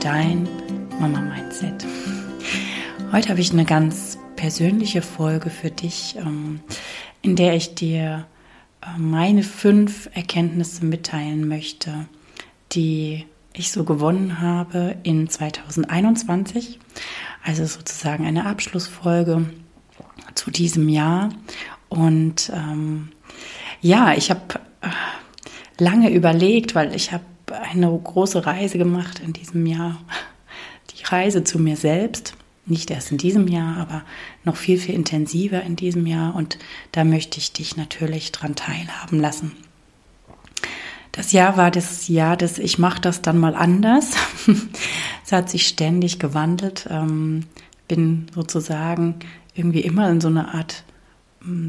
Dein Mama-Mindset. Heute habe ich eine ganz persönliche Folge für dich, ähm, in der ich dir äh, meine fünf Erkenntnisse mitteilen möchte, die ich so gewonnen habe in 2021. Also sozusagen eine Abschlussfolge zu diesem Jahr. Und ähm, ja, ich habe äh, lange überlegt, weil ich habe eine große Reise gemacht in diesem Jahr. Die Reise zu mir selbst. Nicht erst in diesem Jahr, aber noch viel, viel intensiver in diesem Jahr. Und da möchte ich dich natürlich dran teilhaben lassen. Das Jahr war das Jahr des Ich mache das dann mal anders. es hat sich ständig gewandelt. Ähm, bin sozusagen irgendwie immer in so eine Art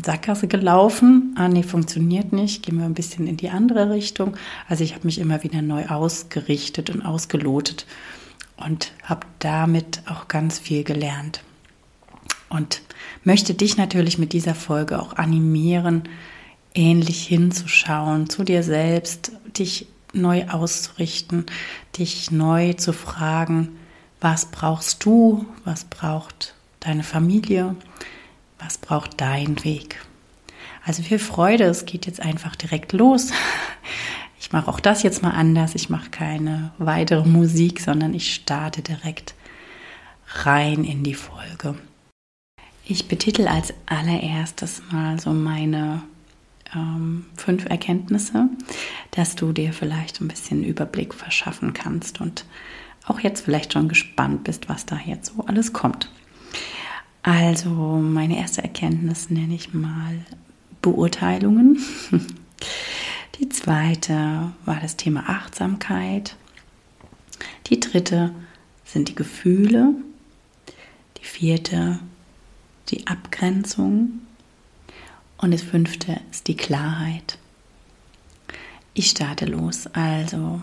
Sackgasse gelaufen. Ah, nee, funktioniert nicht. Gehen wir ein bisschen in die andere Richtung. Also ich habe mich immer wieder neu ausgerichtet und ausgelotet und habe damit auch ganz viel gelernt. Und möchte dich natürlich mit dieser Folge auch animieren, ähnlich hinzuschauen, zu dir selbst, dich neu auszurichten, dich neu zu fragen, was brauchst du, was braucht deine Familie, was braucht dein Weg. Also viel Freude, es geht jetzt einfach direkt los. Ich mache auch das jetzt mal anders. Ich mache keine weitere Musik, sondern ich starte direkt rein in die Folge. Ich betitel als allererstes mal so meine ähm, fünf Erkenntnisse, dass du dir vielleicht ein bisschen Überblick verschaffen kannst und auch jetzt vielleicht schon gespannt bist, was da jetzt so alles kommt. Also meine erste Erkenntnis nenne ich mal Beurteilungen. Die zweite war das Thema Achtsamkeit. Die dritte sind die Gefühle. Die vierte die Abgrenzung. Und das fünfte ist die Klarheit. Ich starte los. Also,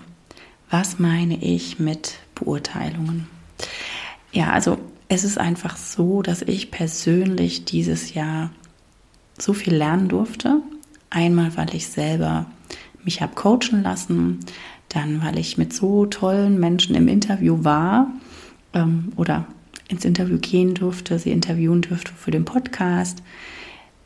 was meine ich mit Beurteilungen? Ja, also es ist einfach so, dass ich persönlich dieses Jahr so viel lernen durfte. Einmal, weil ich selber mich habe coachen lassen, dann, weil ich mit so tollen Menschen im Interview war ähm, oder ins Interview gehen durfte, sie interviewen durfte für den Podcast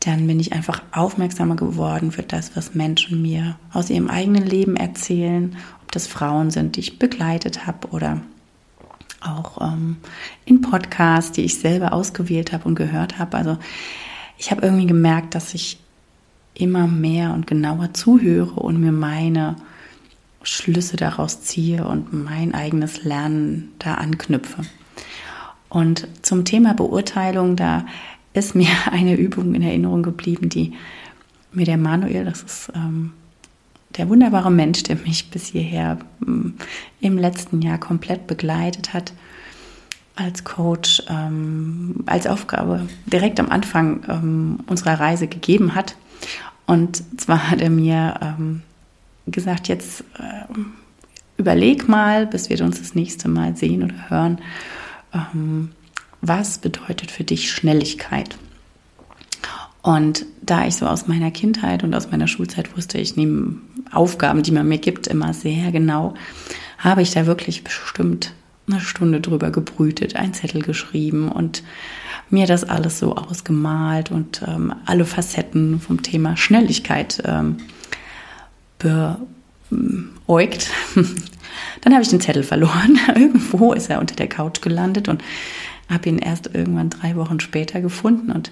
dann bin ich einfach aufmerksamer geworden für das, was Menschen mir aus ihrem eigenen Leben erzählen, ob das Frauen sind, die ich begleitet habe oder auch ähm, in Podcasts, die ich selber ausgewählt habe und gehört habe. Also ich habe irgendwie gemerkt, dass ich immer mehr und genauer zuhöre und mir meine Schlüsse daraus ziehe und mein eigenes Lernen da anknüpfe. Und zum Thema Beurteilung, da ist mir eine Übung in Erinnerung geblieben, die mir der Manuel, das ist ähm, der wunderbare Mensch, der mich bis hierher ähm, im letzten Jahr komplett begleitet hat, als Coach, ähm, als Aufgabe direkt am Anfang ähm, unserer Reise gegeben hat. Und zwar hat er mir ähm, gesagt, jetzt äh, überleg mal, bis wir uns das nächste Mal sehen oder hören, ähm, was bedeutet für dich Schnelligkeit? Und da ich so aus meiner Kindheit und aus meiner Schulzeit wusste, ich nehme Aufgaben, die man mir gibt, immer sehr genau, habe ich da wirklich bestimmt eine Stunde drüber gebrütet, einen Zettel geschrieben und mir das alles so ausgemalt und ähm, alle Facetten vom Thema Schnelligkeit ähm, beäugt. Dann habe ich den Zettel verloren. Irgendwo ist er unter der Couch gelandet und habe ihn erst irgendwann drei Wochen später gefunden und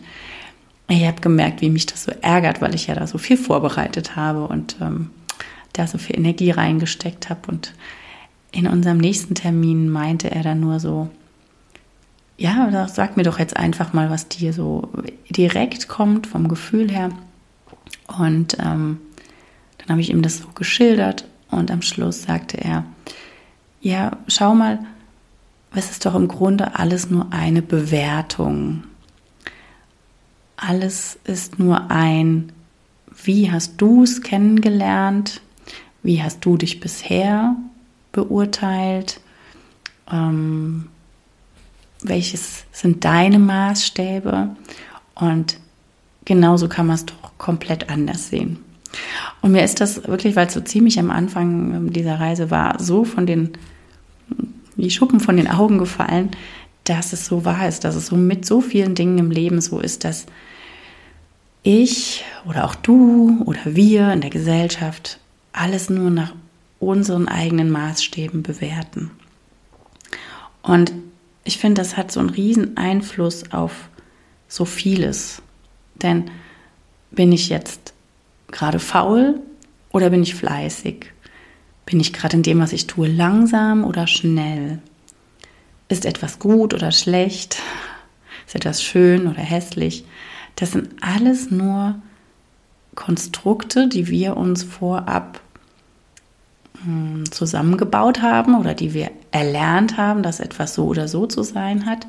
ich habe gemerkt, wie mich das so ärgert, weil ich ja da so viel vorbereitet habe und ähm, da so viel Energie reingesteckt habe. Und in unserem nächsten Termin meinte er dann nur so, ja, sag mir doch jetzt einfach mal, was dir so direkt kommt vom Gefühl her. Und ähm, dann habe ich ihm das so geschildert und am Schluss sagte er, ja, schau mal, es ist doch im Grunde alles nur eine Bewertung. Alles ist nur ein, wie hast du es kennengelernt? Wie hast du dich bisher beurteilt? Ähm, welches sind deine Maßstäbe? Und genauso kann man es doch komplett anders sehen. Und mir ist das wirklich, weil es so ziemlich am Anfang dieser Reise war, so von den, die Schuppen von den Augen gefallen, dass es so wahr ist, dass es so mit so vielen Dingen im Leben so ist, dass ich oder auch du oder wir in der Gesellschaft alles nur nach unseren eigenen Maßstäben bewerten. Und ich finde, das hat so einen riesen Einfluss auf so vieles. Denn bin ich jetzt gerade faul oder bin ich fleißig? Bin ich gerade in dem, was ich tue, langsam oder schnell? Ist etwas gut oder schlecht? Ist etwas schön oder hässlich? Das sind alles nur Konstrukte, die wir uns vorab hm, zusammengebaut haben oder die wir erlernt haben, dass etwas so oder so zu sein hat.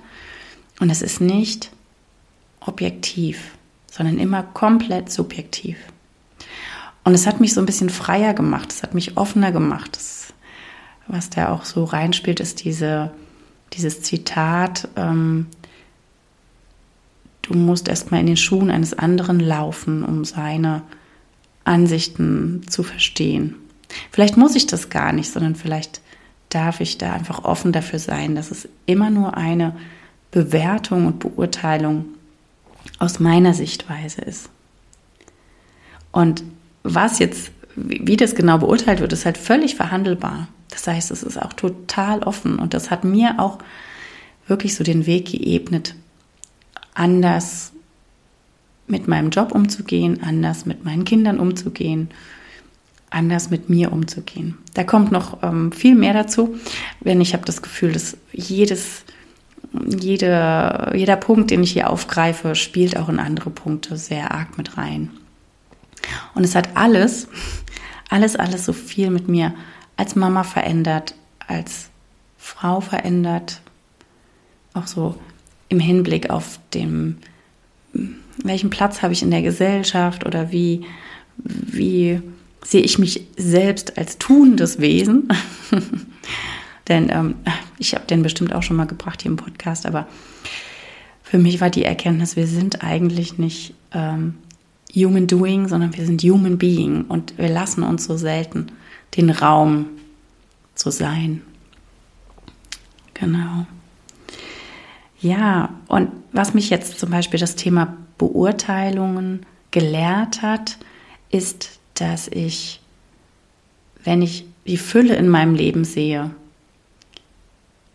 Und es ist nicht objektiv, sondern immer komplett subjektiv. Und es hat mich so ein bisschen freier gemacht, es hat mich offener gemacht. Das, was da auch so reinspielt, ist diese dieses Zitat, ähm, du musst erstmal in den Schuhen eines anderen laufen, um seine Ansichten zu verstehen. Vielleicht muss ich das gar nicht, sondern vielleicht darf ich da einfach offen dafür sein, dass es immer nur eine Bewertung und Beurteilung aus meiner Sichtweise ist. Und was jetzt, wie das genau beurteilt wird, ist halt völlig verhandelbar. Das heißt, es ist auch total offen und das hat mir auch wirklich so den Weg geebnet, anders mit meinem Job umzugehen, anders mit meinen Kindern umzugehen, anders mit mir umzugehen. Da kommt noch ähm, viel mehr dazu, wenn ich habe das Gefühl, dass jedes, jede, jeder Punkt, den ich hier aufgreife, spielt auch in andere Punkte sehr arg mit rein. Und es hat alles, alles, alles so viel mit mir als Mama verändert, als Frau verändert, auch so im Hinblick auf den, welchen Platz habe ich in der Gesellschaft oder wie, wie sehe ich mich selbst als tuendes Wesen. Denn ähm, ich habe den bestimmt auch schon mal gebracht hier im Podcast, aber für mich war die Erkenntnis, wir sind eigentlich nicht ähm, Human Doing, sondern wir sind Human Being und wir lassen uns so selten den Raum zu sein. Genau. Ja, und was mich jetzt zum Beispiel das Thema Beurteilungen gelehrt hat, ist, dass ich, wenn ich die Fülle in meinem Leben sehe,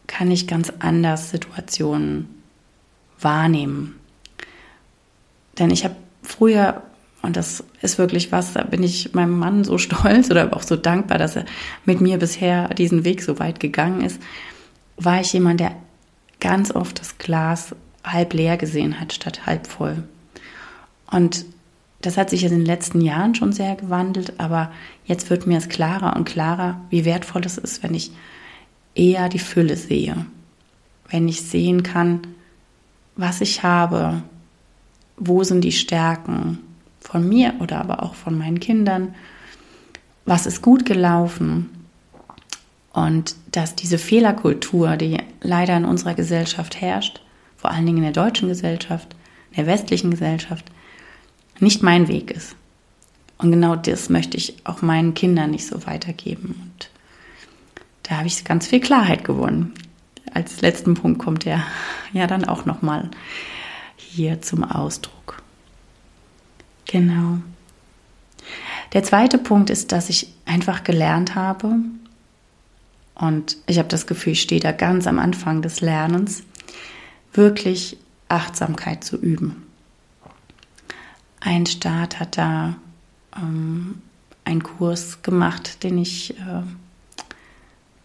kann ich ganz anders Situationen wahrnehmen. Denn ich habe früher und das ist wirklich was, da bin ich meinem Mann so stolz oder auch so dankbar, dass er mit mir bisher diesen Weg so weit gegangen ist. War ich jemand, der ganz oft das Glas halb leer gesehen hat statt halb voll. Und das hat sich in den letzten Jahren schon sehr gewandelt, aber jetzt wird mir es klarer und klarer, wie wertvoll es ist, wenn ich eher die Fülle sehe. Wenn ich sehen kann, was ich habe, wo sind die Stärken, von mir oder aber auch von meinen Kindern, was ist gut gelaufen und dass diese Fehlerkultur, die leider in unserer Gesellschaft herrscht, vor allen Dingen in der deutschen Gesellschaft, in der westlichen Gesellschaft, nicht mein Weg ist. Und genau das möchte ich auch meinen Kindern nicht so weitergeben. Und da habe ich ganz viel Klarheit gewonnen. Als letzten Punkt kommt der ja dann auch nochmal hier zum Ausdruck. Genau. Der zweite Punkt ist, dass ich einfach gelernt habe, und ich habe das Gefühl, ich stehe da ganz am Anfang des Lernens, wirklich Achtsamkeit zu üben. Ein Staat hat da ähm, einen Kurs gemacht, den ich äh,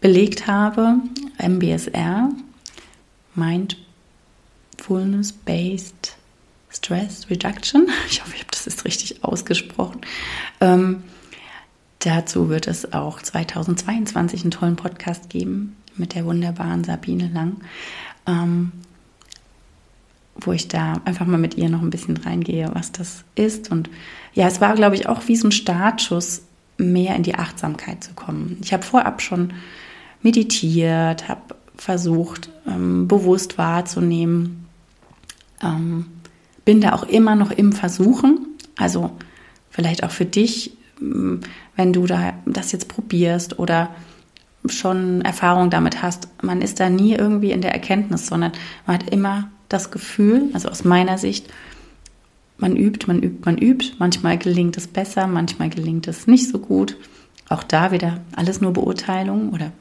belegt habe, MBSR, Mindfulness Based Stress Reduction. Ich hoffe, ich habe das jetzt richtig ausgesprochen. Ähm, dazu wird es auch 2022 einen tollen Podcast geben mit der wunderbaren Sabine Lang, ähm, wo ich da einfach mal mit ihr noch ein bisschen reingehe, was das ist. Und ja, es war, glaube ich, auch wie so ein Startschuss, mehr in die Achtsamkeit zu kommen. Ich habe vorab schon meditiert, habe versucht, ähm, bewusst wahrzunehmen, ähm, bin da auch immer noch im Versuchen. Also vielleicht auch für dich, mm, wenn du da das jetzt probierst oder schon Erfahrung damit hast, man ist da nie irgendwie in der Erkenntnis, sondern man hat immer das Gefühl, also aus meiner Sicht, man übt, man übt, man übt. Manchmal gelingt es besser, manchmal gelingt es nicht so gut. Auch da wieder alles nur Beurteilung oder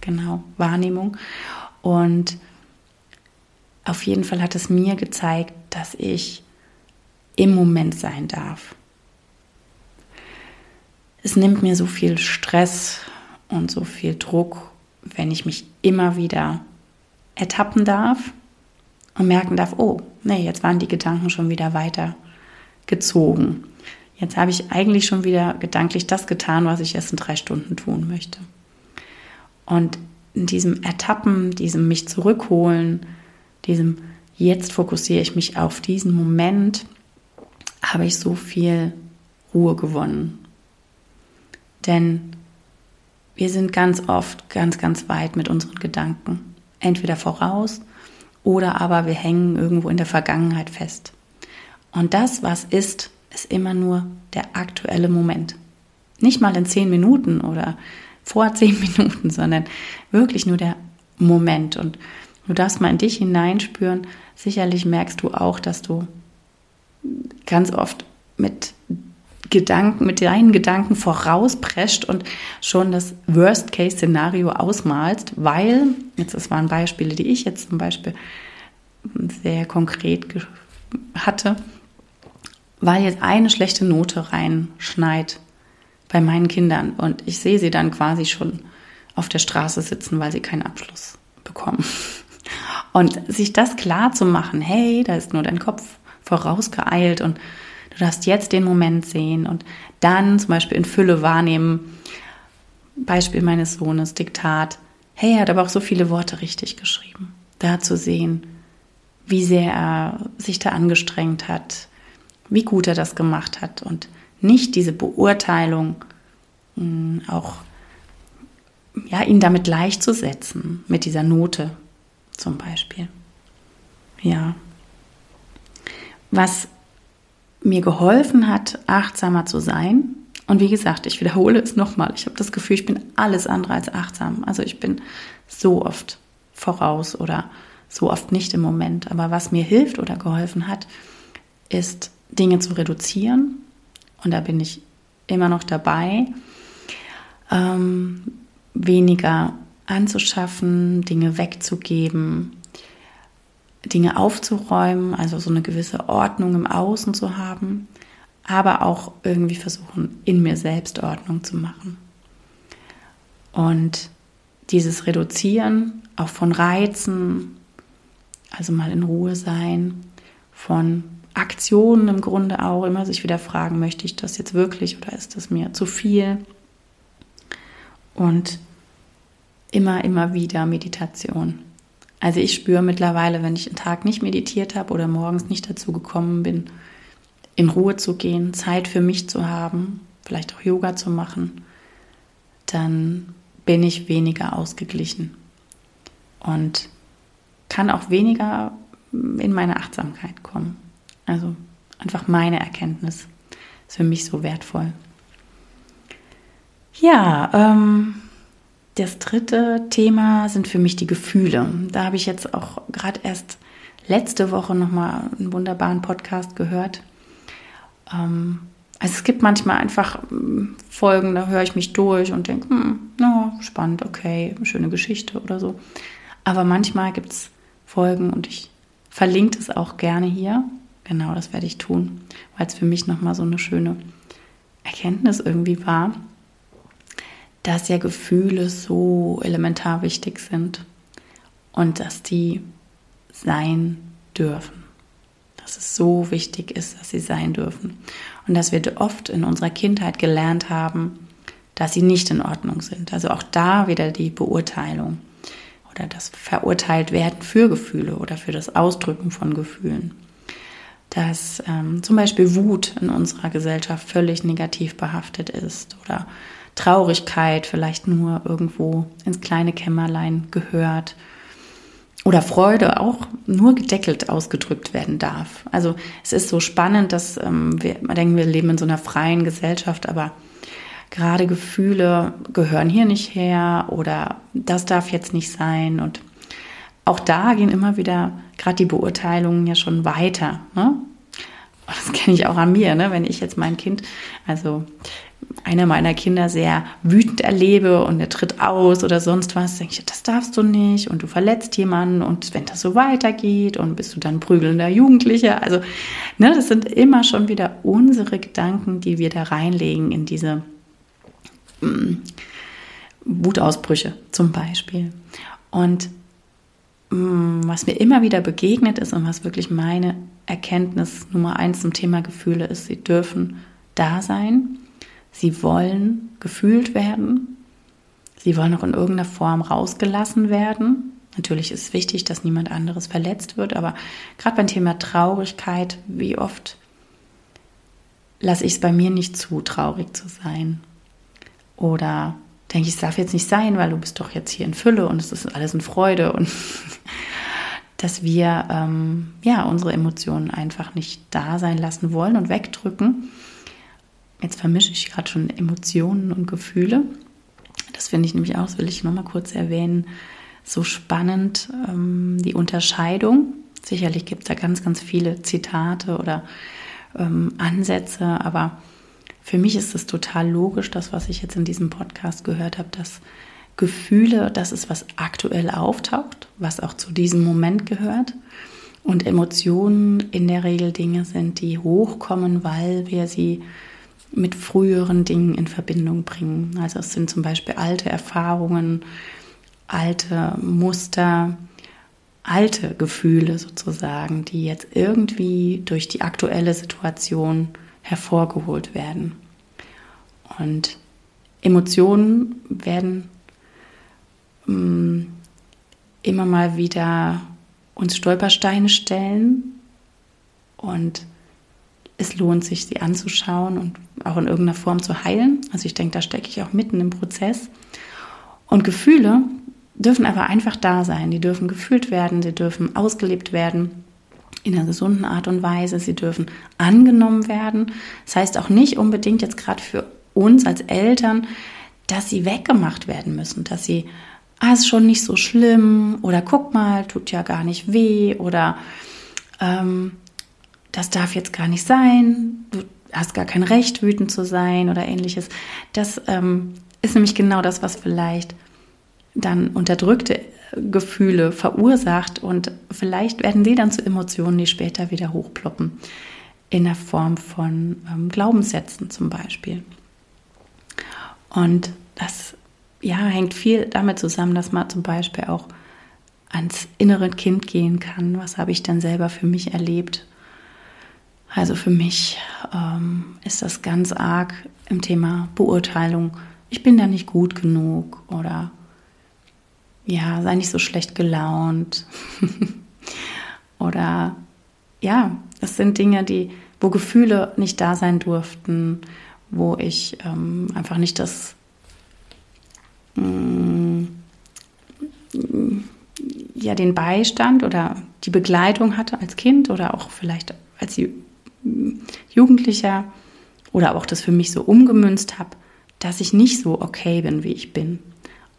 genau Wahrnehmung. Und auf jeden Fall hat es mir gezeigt, dass ich im Moment sein darf. Es nimmt mir so viel Stress und so viel Druck, wenn ich mich immer wieder ertappen darf und merken darf, oh, nee, jetzt waren die Gedanken schon wieder weiter gezogen. Jetzt habe ich eigentlich schon wieder gedanklich das getan, was ich erst in drei Stunden tun möchte. Und in diesem Ertappen, diesem mich zurückholen, diesem jetzt fokussiere ich mich auf diesen Moment, habe ich so viel Ruhe gewonnen. Denn wir sind ganz oft ganz, ganz weit mit unseren Gedanken. Entweder voraus oder aber wir hängen irgendwo in der Vergangenheit fest. Und das, was ist, ist immer nur der aktuelle Moment. Nicht mal in zehn Minuten oder vor zehn Minuten, sondern wirklich nur der Moment. Und du darfst mal in dich hineinspüren. Sicherlich merkst du auch, dass du ganz oft mit Gedanken, mit deinen Gedanken vorausprescht und schon das Worst-Case-Szenario ausmalst, weil, jetzt das waren Beispiele, die ich jetzt zum Beispiel sehr konkret hatte, weil jetzt eine schlechte Note reinschneit bei meinen Kindern und ich sehe sie dann quasi schon auf der Straße sitzen, weil sie keinen Abschluss bekommen. Und sich das klar zu machen, hey, da ist nur dein Kopf vorausgeeilt und Du darfst jetzt den Moment sehen und dann zum Beispiel in Fülle wahrnehmen. Beispiel meines Sohnes, Diktat. Hey, er hat aber auch so viele Worte richtig geschrieben. Da zu sehen, wie sehr er sich da angestrengt hat, wie gut er das gemacht hat und nicht diese Beurteilung hm, auch ja, ihn damit gleichzusetzen, mit dieser Note zum Beispiel. Ja. Was mir geholfen hat, achtsamer zu sein. Und wie gesagt, ich wiederhole es nochmal. Ich habe das Gefühl, ich bin alles andere als achtsam. Also ich bin so oft voraus oder so oft nicht im Moment. Aber was mir hilft oder geholfen hat, ist Dinge zu reduzieren. Und da bin ich immer noch dabei, ähm, weniger anzuschaffen, Dinge wegzugeben, Dinge aufzuräumen, also so eine gewisse Ordnung im Außen zu haben, aber auch irgendwie versuchen, in mir selbst Ordnung zu machen. Und dieses Reduzieren auch von Reizen, also mal in Ruhe sein, von Aktionen im Grunde auch, immer sich wieder fragen, möchte ich das jetzt wirklich oder ist das mir zu viel? Und immer, immer wieder Meditation. Also ich spüre mittlerweile, wenn ich einen Tag nicht meditiert habe oder morgens nicht dazu gekommen bin, in Ruhe zu gehen, Zeit für mich zu haben, vielleicht auch Yoga zu machen, dann bin ich weniger ausgeglichen und kann auch weniger in meine Achtsamkeit kommen. Also einfach meine Erkenntnis ist für mich so wertvoll. Ja, ähm, das dritte Thema sind für mich die Gefühle. Da habe ich jetzt auch gerade erst letzte Woche nochmal einen wunderbaren Podcast gehört. Ähm, also es gibt manchmal einfach ähm, Folgen, da höre ich mich durch und denke, hm, no, spannend, okay, schöne Geschichte oder so. Aber manchmal gibt es Folgen und ich verlinke es auch gerne hier. Genau, das werde ich tun, weil es für mich nochmal so eine schöne Erkenntnis irgendwie war dass ja Gefühle so elementar wichtig sind und dass die sein dürfen. Dass es so wichtig ist, dass sie sein dürfen. Und dass wir oft in unserer Kindheit gelernt haben, dass sie nicht in Ordnung sind. Also auch da wieder die Beurteilung oder das Verurteilt werden für Gefühle oder für das Ausdrücken von Gefühlen. Dass ähm, zum Beispiel Wut in unserer Gesellschaft völlig negativ behaftet ist oder Traurigkeit vielleicht nur irgendwo ins kleine Kämmerlein gehört oder Freude auch nur gedeckelt ausgedrückt werden darf. Also es ist so spannend, dass ähm, wir denken, wir leben in so einer freien Gesellschaft, aber gerade Gefühle gehören hier nicht her oder das darf jetzt nicht sein. Und auch da gehen immer wieder gerade die Beurteilungen ja schon weiter. Ne? Das kenne ich auch an mir, ne? wenn ich jetzt mein Kind, also einer meiner Kinder sehr wütend erlebe und er tritt aus oder sonst was, denke ich, das darfst du nicht und du verletzt jemanden und wenn das so weitergeht und bist du dann prügelnder Jugendlicher. Also, ne, das sind immer schon wieder unsere Gedanken, die wir da reinlegen in diese ähm, Wutausbrüche zum Beispiel. Und ähm, was mir immer wieder begegnet ist und was wirklich meine Erkenntnis Nummer eins zum Thema Gefühle ist, sie dürfen da sein Sie wollen gefühlt werden. Sie wollen auch in irgendeiner Form rausgelassen werden. Natürlich ist es wichtig, dass niemand anderes verletzt wird, aber gerade beim Thema Traurigkeit, wie oft lasse ich es bei mir nicht zu, traurig zu sein? Oder denke ich, es darf jetzt nicht sein, weil du bist doch jetzt hier in Fülle und es ist alles in Freude und dass wir ähm, ja unsere Emotionen einfach nicht da sein lassen wollen und wegdrücken Jetzt vermische ich gerade schon Emotionen und Gefühle. Das finde ich nämlich auch, das will ich nochmal kurz erwähnen, so spannend, ähm, die Unterscheidung. Sicherlich gibt es da ganz, ganz viele Zitate oder ähm, Ansätze, aber für mich ist es total logisch, das, was ich jetzt in diesem Podcast gehört habe, dass Gefühle, das ist, was aktuell auftaucht, was auch zu diesem Moment gehört. Und Emotionen in der Regel Dinge sind, die hochkommen, weil wir sie mit früheren Dingen in Verbindung bringen. Also es sind zum Beispiel alte Erfahrungen, alte Muster, alte Gefühle sozusagen, die jetzt irgendwie durch die aktuelle Situation hervorgeholt werden. Und Emotionen werden mm, immer mal wieder uns Stolpersteine stellen und es lohnt sich, sie anzuschauen und auch in irgendeiner Form zu heilen. Also ich denke, da stecke ich auch mitten im Prozess. Und Gefühle dürfen aber einfach da sein. Die dürfen gefühlt werden, sie dürfen ausgelebt werden in einer gesunden Art und Weise. Sie dürfen angenommen werden. Das heißt auch nicht unbedingt jetzt gerade für uns als Eltern, dass sie weggemacht werden müssen, dass sie, ah, ist schon nicht so schlimm oder guck mal, tut ja gar nicht weh oder ähm, das darf jetzt gar nicht sein, du hast gar kein Recht, wütend zu sein oder ähnliches. Das ähm, ist nämlich genau das, was vielleicht dann unterdrückte Gefühle verursacht und vielleicht werden sie dann zu Emotionen, die später wieder hochploppen, in der Form von ähm, Glaubenssätzen zum Beispiel. Und das ja, hängt viel damit zusammen, dass man zum Beispiel auch ans innere Kind gehen kann. Was habe ich dann selber für mich erlebt? Also für mich ähm, ist das ganz arg im Thema Beurteilung. Ich bin da nicht gut genug oder ja, sei nicht so schlecht gelaunt. oder ja, es sind Dinge, die, wo Gefühle nicht da sein durften, wo ich ähm, einfach nicht das mm, ja den Beistand oder die Begleitung hatte als Kind oder auch vielleicht als Jugendlicher oder auch das für mich so umgemünzt habe, dass ich nicht so okay bin, wie ich bin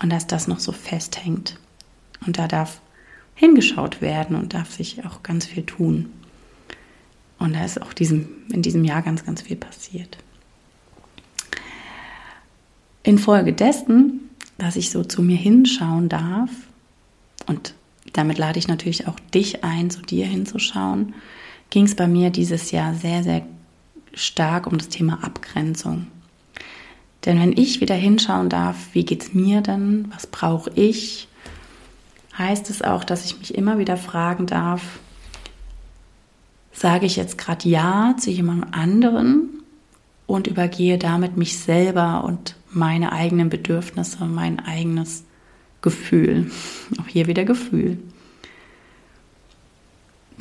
und dass das noch so festhängt. Und da darf hingeschaut werden und darf sich auch ganz viel tun. Und da ist auch diesem, in diesem Jahr ganz, ganz viel passiert. Infolgedessen, dass ich so zu mir hinschauen darf, und damit lade ich natürlich auch dich ein, zu dir hinzuschauen, ging es bei mir dieses Jahr sehr, sehr stark um das Thema Abgrenzung. Denn wenn ich wieder hinschauen darf, wie geht es mir denn, was brauche ich, heißt es auch, dass ich mich immer wieder fragen darf, sage ich jetzt gerade Ja zu jemand anderen und übergehe damit mich selber und meine eigenen Bedürfnisse, mein eigenes Gefühl. Auch hier wieder Gefühl.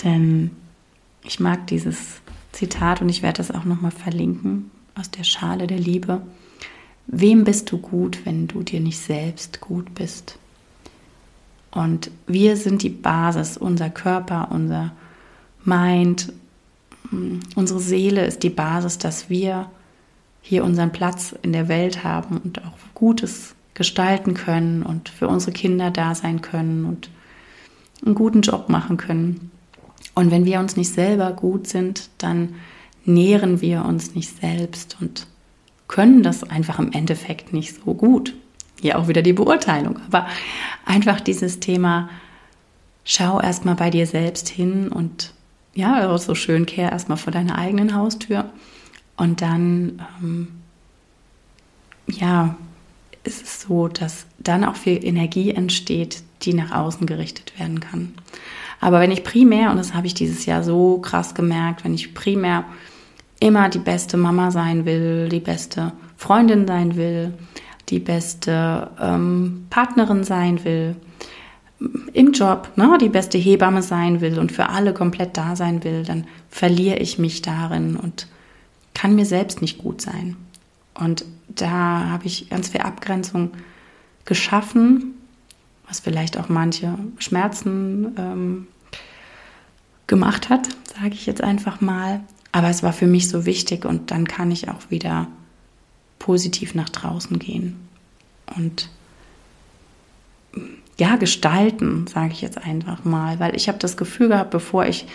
Denn ich mag dieses Zitat und ich werde das auch nochmal verlinken aus der Schale der Liebe. Wem bist du gut, wenn du dir nicht selbst gut bist? Und wir sind die Basis, unser Körper, unser Mind, mm, unsere Seele ist die Basis, dass wir hier unseren Platz in der Welt haben und auch Gutes gestalten können und für unsere Kinder da sein können und einen guten Job machen können. Und wenn wir uns nicht selber gut sind, dann nähren wir uns nicht selbst und können das einfach im Endeffekt nicht so gut. Hier auch wieder die Beurteilung. Aber einfach dieses Thema, schau erstmal bei dir selbst hin und ja, so schön kehr erstmal vor deiner eigenen Haustür. Und dann, ähm, ja, ist es so, dass dann auch viel Energie entsteht, die nach außen gerichtet werden kann. Aber wenn ich primär, und das habe ich dieses Jahr so krass gemerkt, wenn ich primär immer die beste Mama sein will, die beste Freundin sein will, die beste ähm, Partnerin sein will, im Job ne, die beste Hebamme sein will und für alle komplett da sein will, dann verliere ich mich darin und kann mir selbst nicht gut sein. Und da habe ich ganz viel Abgrenzung geschaffen, was vielleicht auch manche Schmerzen ähm, gemacht hat, sage ich jetzt einfach mal. Aber es war für mich so wichtig und dann kann ich auch wieder positiv nach draußen gehen und ja, gestalten, sage ich jetzt einfach mal, weil ich habe das Gefühl gehabt, bevor ich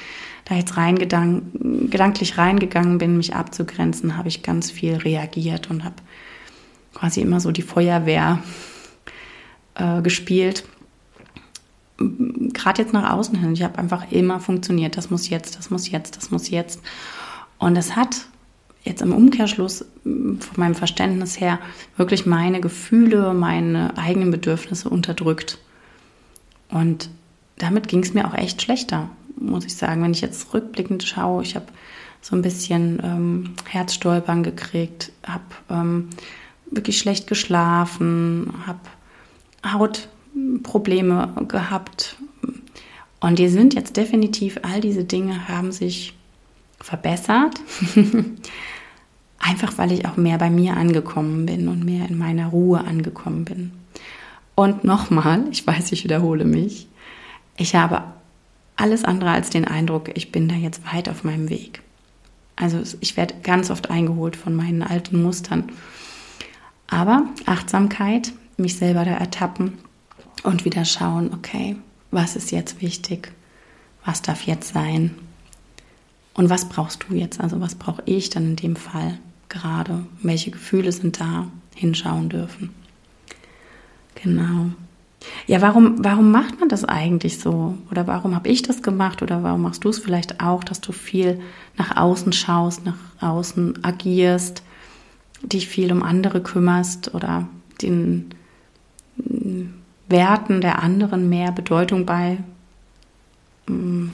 da jetzt reingedank, gedanklich reingegangen bin, mich abzugrenzen, habe ich ganz viel reagiert und habe quasi immer so die Feuerwehr äh, gespielt. Gerade jetzt nach außen hin. Ich habe einfach immer funktioniert. Das muss jetzt, das muss jetzt, das muss jetzt. Und es hat jetzt im Umkehrschluss von meinem Verständnis her wirklich meine Gefühle, meine eigenen Bedürfnisse unterdrückt. Und damit ging es mir auch echt schlechter, muss ich sagen. Wenn ich jetzt rückblickend schaue, ich habe so ein bisschen ähm, Herzstolpern gekriegt, habe ähm, wirklich schlecht geschlafen, habe Hautprobleme gehabt. Und die sind jetzt definitiv, all diese Dinge haben sich verbessert. Einfach weil ich auch mehr bei mir angekommen bin und mehr in meiner Ruhe angekommen bin. Und nochmal, ich weiß, ich wiederhole mich, ich habe alles andere als den Eindruck, ich bin da jetzt weit auf meinem Weg. Also ich werde ganz oft eingeholt von meinen alten Mustern. Aber Achtsamkeit, mich selber da ertappen und wieder schauen, okay, was ist jetzt wichtig? Was darf jetzt sein? Und was brauchst du jetzt? Also was brauche ich dann in dem Fall gerade? Welche Gefühle sind da? Hinschauen dürfen. Genau. Ja, warum, warum macht man das eigentlich so? Oder warum habe ich das gemacht? Oder warum machst du es vielleicht auch, dass du viel nach außen schaust, nach außen agierst, dich viel um andere kümmerst oder den Werten der anderen mehr Bedeutung bei mm,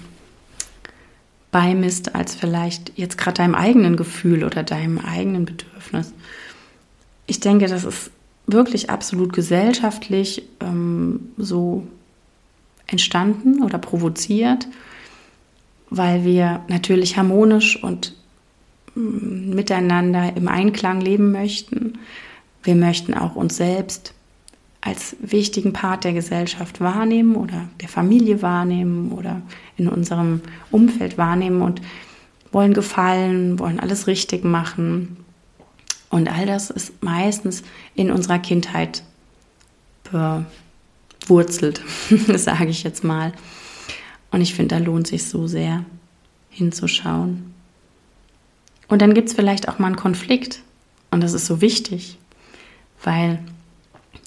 beimisst, als vielleicht jetzt gerade deinem eigenen Gefühl oder deinem eigenen Bedürfnis. Ich denke, das ist wirklich absolut gesellschaftlich ähm, so entstanden oder provoziert, weil wir natürlich harmonisch und mm, miteinander im Einklang leben möchten. Wir möchten auch uns selbst als wichtigen Part der Gesellschaft wahrnehmen oder der Familie wahrnehmen oder in unserem Umfeld wahrnehmen und wollen gefallen, wollen alles richtig machen. Und all das ist meistens in unserer Kindheit bewurzelt, sage ich jetzt mal. Und ich finde, da lohnt sich so sehr hinzuschauen. Und dann gibt es vielleicht auch mal einen Konflikt. Und das ist so wichtig, weil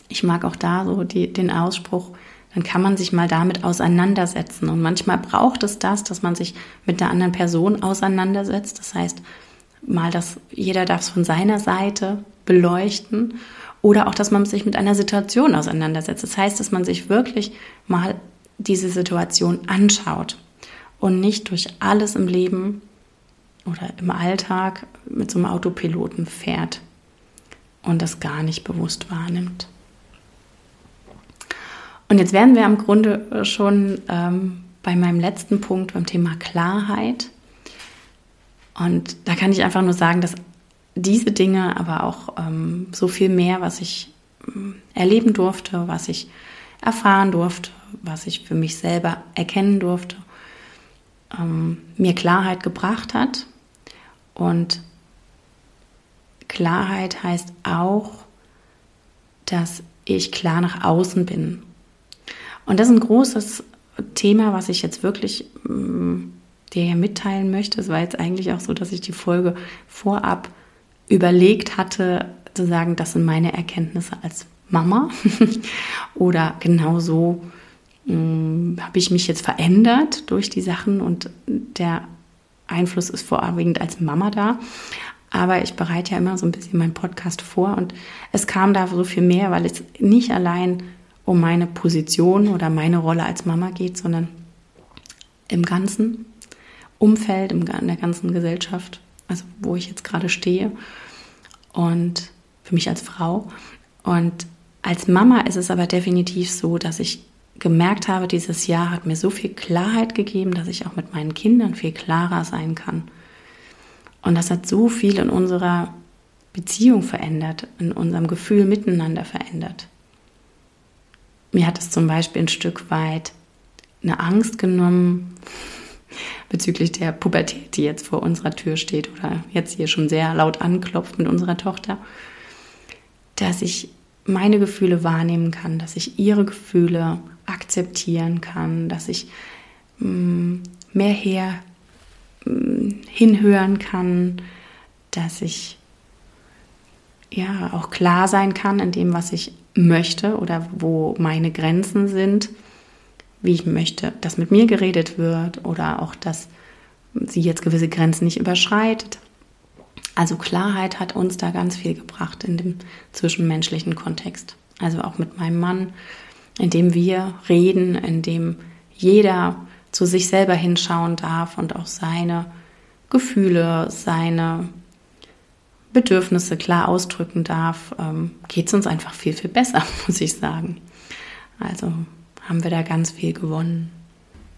ich mag auch da so die, den Ausspruch, dann kann man sich mal damit auseinandersetzen. Und manchmal braucht es das, dass man sich mit der anderen Person auseinandersetzt. Das heißt, mal, dass jeder darf es von seiner Seite beleuchten. Oder auch, dass man sich mit einer Situation auseinandersetzt. Das heißt, dass man sich wirklich mal diese Situation anschaut und nicht durch alles im Leben oder im Alltag mit so einem Autopiloten fährt und das gar nicht bewusst wahrnimmt. Und jetzt wären wir im Grunde äh, schon ähm, bei meinem letzten Punkt beim Thema Klarheit. Und da kann ich einfach nur sagen, dass diese Dinge, aber auch ähm, so viel mehr, was ich ähm, erleben durfte, was ich erfahren durfte, was ich für mich selber erkennen durfte, ähm, mir Klarheit gebracht hat. Und Klarheit heißt auch, dass ich klar nach außen bin. Und das ist ein großes Thema, was ich jetzt wirklich ähm, dir hier mitteilen möchte. Es war jetzt eigentlich auch so, dass ich die Folge vorab überlegt hatte, zu sagen, das sind meine Erkenntnisse als Mama. Oder genauso hm, habe ich mich jetzt verändert durch die Sachen und der Einfluss ist vorwiegend als Mama da. Aber ich bereite ja immer so ein bisschen meinen Podcast vor und es kam da so viel mehr, weil es nicht allein um meine Position oder meine Rolle als Mama geht, sondern im ganzen Umfeld, in der ganzen Gesellschaft, also wo ich jetzt gerade stehe und für mich als Frau. Und als Mama ist es aber definitiv so, dass ich gemerkt habe, dieses Jahr hat mir so viel Klarheit gegeben, dass ich auch mit meinen Kindern viel klarer sein kann. Und das hat so viel in unserer Beziehung verändert, in unserem Gefühl miteinander verändert. Mir hat es zum Beispiel ein Stück weit eine Angst genommen bezüglich der Pubertät, die jetzt vor unserer Tür steht oder jetzt hier schon sehr laut anklopft mit unserer Tochter, dass ich meine Gefühle wahrnehmen kann, dass ich ihre Gefühle akzeptieren kann, dass ich mm, mehr her mm, hinhören kann, dass ich ja auch klar sein kann in dem, was ich möchte oder wo meine Grenzen sind, wie ich möchte, dass mit mir geredet wird oder auch, dass sie jetzt gewisse Grenzen nicht überschreitet. Also Klarheit hat uns da ganz viel gebracht in dem zwischenmenschlichen Kontext. Also auch mit meinem Mann, in dem wir reden, in dem jeder zu sich selber hinschauen darf und auch seine Gefühle, seine Bedürfnisse klar ausdrücken darf, ähm, geht es uns einfach viel, viel besser, muss ich sagen. Also haben wir da ganz viel gewonnen.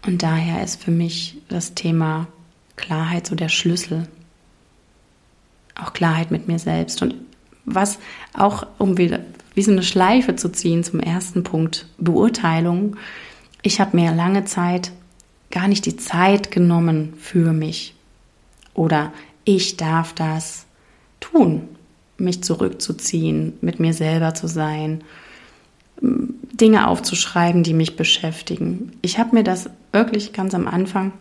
Und daher ist für mich das Thema Klarheit so der Schlüssel auch Klarheit mit mir selbst. Und was auch, um wieder wie so eine Schleife zu ziehen zum ersten Punkt, Beurteilung. Ich habe mir lange Zeit gar nicht die Zeit genommen für mich. Oder ich darf das tun, mich zurückzuziehen, mit mir selber zu sein, Dinge aufzuschreiben, die mich beschäftigen. Ich habe mir das wirklich ganz am Anfang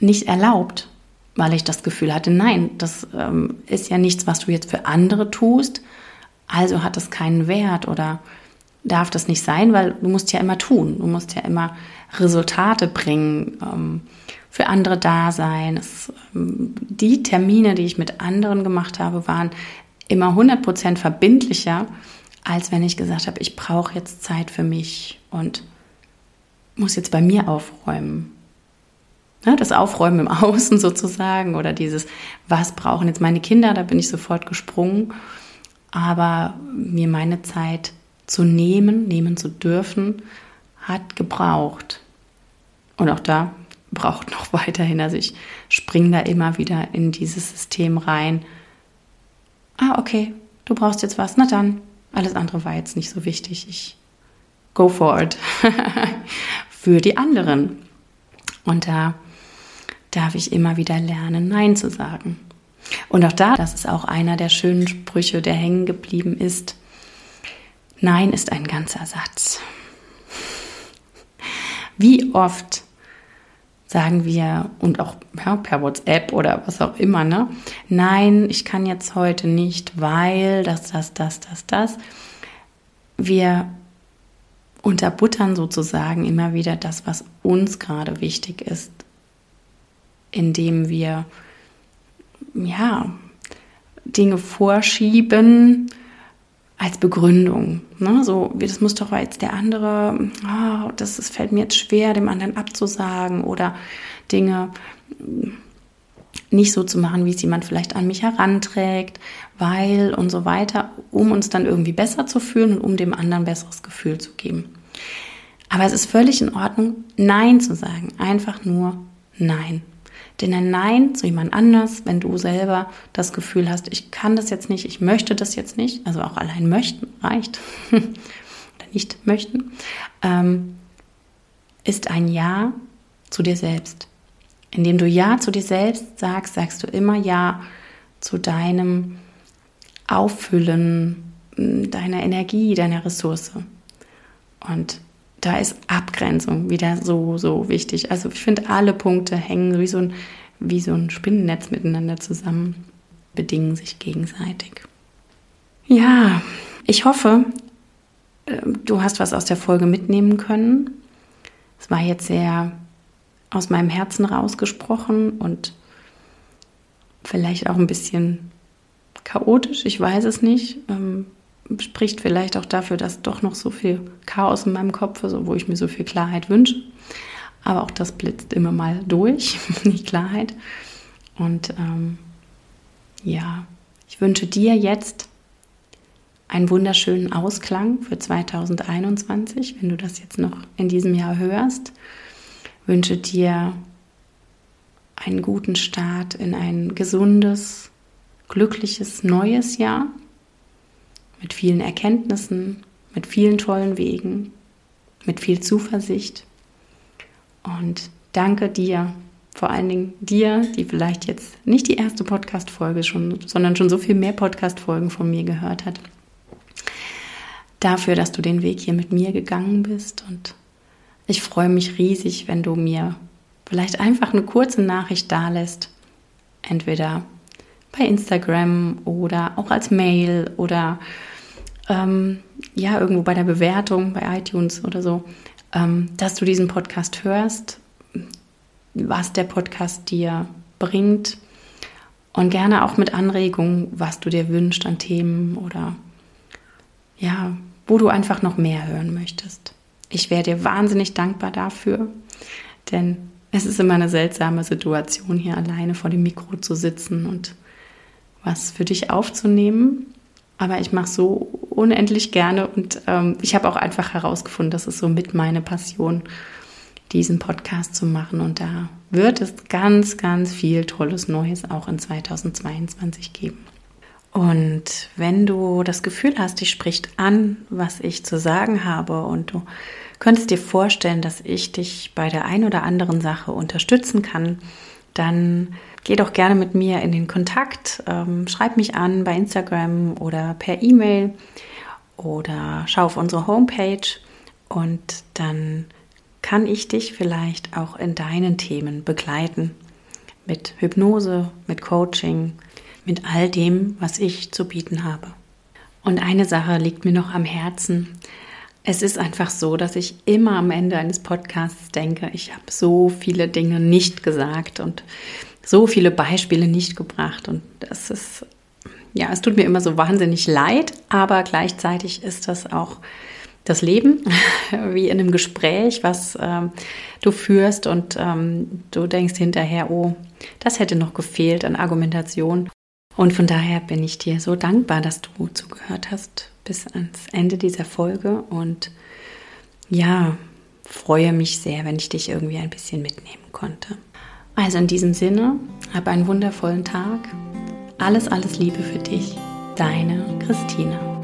nicht erlaubt weil ich das Gefühl hatte, nein, das ähm, ist ja nichts, was du jetzt für andere tust, also hat das keinen Wert oder darf das nicht sein, weil du musst ja immer tun, du musst ja immer Resultate bringen, ähm, für andere da sein. Ähm, die Termine, die ich mit anderen gemacht habe, waren immer 100% verbindlicher, als wenn ich gesagt habe, ich brauche jetzt Zeit für mich und muss jetzt bei mir aufräumen. Ne, das Aufräumen im Außen sozusagen oder dieses, was brauchen jetzt meine Kinder, da bin ich sofort gesprungen. Aber mir meine Zeit zu nehmen, nehmen zu dürfen, hat gebraucht. Und auch da braucht noch weiterhin. Also ich springe da immer wieder in dieses System rein. Ah, okay, du brauchst jetzt was. Na dann, alles andere war jetzt nicht so wichtig. Ich go for it. Für die anderen. Und da darf ich immer wieder lernen, Nein zu sagen. Und auch da, das ist auch einer der schönen Sprüche, der hängen geblieben ist. Nein ist ein ganzer Satz. Wie oft sagen wir und auch ja, per WhatsApp oder was auch immer, ne? Nein, ich kann jetzt heute nicht, weil das, das, das, das, das. Wir unterbuttern sozusagen immer wieder das, was uns gerade wichtig ist indem wir ja Dinge vorschieben als Begründung. Ne? So, das muss doch jetzt der andere, oh, das, das fällt mir jetzt schwer, dem anderen abzusagen oder Dinge nicht so zu machen, wie es jemand vielleicht an mich heranträgt, weil und so weiter, um uns dann irgendwie besser zu fühlen und um dem anderen besseres Gefühl zu geben. Aber es ist völlig in Ordnung, Nein zu sagen. Einfach nur Nein. Denn ein Nein zu jemand anders, wenn du selber das Gefühl hast, ich kann das jetzt nicht, ich möchte das jetzt nicht, also auch allein möchten reicht, oder nicht möchten, ähm, ist ein Ja zu dir selbst. Indem du Ja zu dir selbst sagst, sagst du immer Ja zu deinem Auffüllen deiner Energie, deiner Ressource. Und da ist Abgrenzung wieder so, so wichtig. Also ich finde, alle Punkte hängen wie so ein, wie so ein Spinnennetz miteinander zusammen, bedingen sich gegenseitig. Ja, ich hoffe, ähm, du hast was aus der Folge mitnehmen können. Es war jetzt sehr aus meinem Herzen rausgesprochen und vielleicht auch ein bisschen chaotisch, ich weiß es nicht. Ähm, spricht vielleicht auch dafür, dass doch noch so viel Chaos in meinem Kopf ist, wo ich mir so viel Klarheit wünsche. Aber auch das blitzt immer mal durch, die Klarheit. Und ähm, ja, ich wünsche dir jetzt einen wunderschönen Ausklang für 2021, wenn du das jetzt noch in diesem Jahr hörst. Wünsche dir einen guten Start in ein gesundes, glückliches neues Jahr mit vielen Erkenntnissen, mit vielen tollen Wegen, mit viel Zuversicht. Und danke dir, vor allen Dingen dir, die vielleicht jetzt nicht die erste Podcast-Folge schon, sondern schon so viel mehr Podcast-Folgen von mir gehört hat dafür, dass du den Weg hier mit mir gegangen bist. Und ich freue mich riesig, wenn du mir vielleicht einfach eine kurze Nachricht dalässt. Entweder bei Instagram oder auch als Mail oder ähm, ja, irgendwo bei der Bewertung bei iTunes oder so, ähm, dass du diesen Podcast hörst, was der Podcast dir bringt und gerne auch mit Anregungen, was du dir wünschst an Themen oder ja, wo du einfach noch mehr hören möchtest. Ich wäre dir wahnsinnig dankbar dafür, denn es ist immer eine seltsame Situation, hier alleine vor dem Mikro zu sitzen und was für dich aufzunehmen. Aber ich mache so unendlich gerne und ähm, ich habe auch einfach herausgefunden, dass es so mit meine Passion, diesen Podcast zu machen. Und da wird es ganz, ganz viel Tolles Neues auch in 2022 geben. Und wenn du das Gefühl hast, dich spricht an, was ich zu sagen habe und du könntest dir vorstellen, dass ich dich bei der ein oder anderen Sache unterstützen kann, dann geh doch gerne mit mir in den Kontakt, ähm, schreib mich an bei Instagram oder per E-Mail oder schau auf unsere Homepage und dann kann ich dich vielleicht auch in deinen Themen begleiten mit Hypnose, mit Coaching, mit all dem, was ich zu bieten habe. Und eine Sache liegt mir noch am Herzen. Es ist einfach so, dass ich immer am Ende eines Podcasts denke, ich habe so viele Dinge nicht gesagt und so viele Beispiele nicht gebracht. Und das ist, ja, es tut mir immer so wahnsinnig leid, aber gleichzeitig ist das auch das Leben, wie in einem Gespräch, was ähm, du führst und ähm, du denkst hinterher, oh, das hätte noch gefehlt an Argumentation. Und von daher bin ich dir so dankbar, dass du zugehört hast bis ans Ende dieser Folge und ja, freue mich sehr, wenn ich dich irgendwie ein bisschen mitnehmen konnte. Also in diesem Sinne, hab einen wundervollen Tag. Alles, alles Liebe für dich. Deine Christina.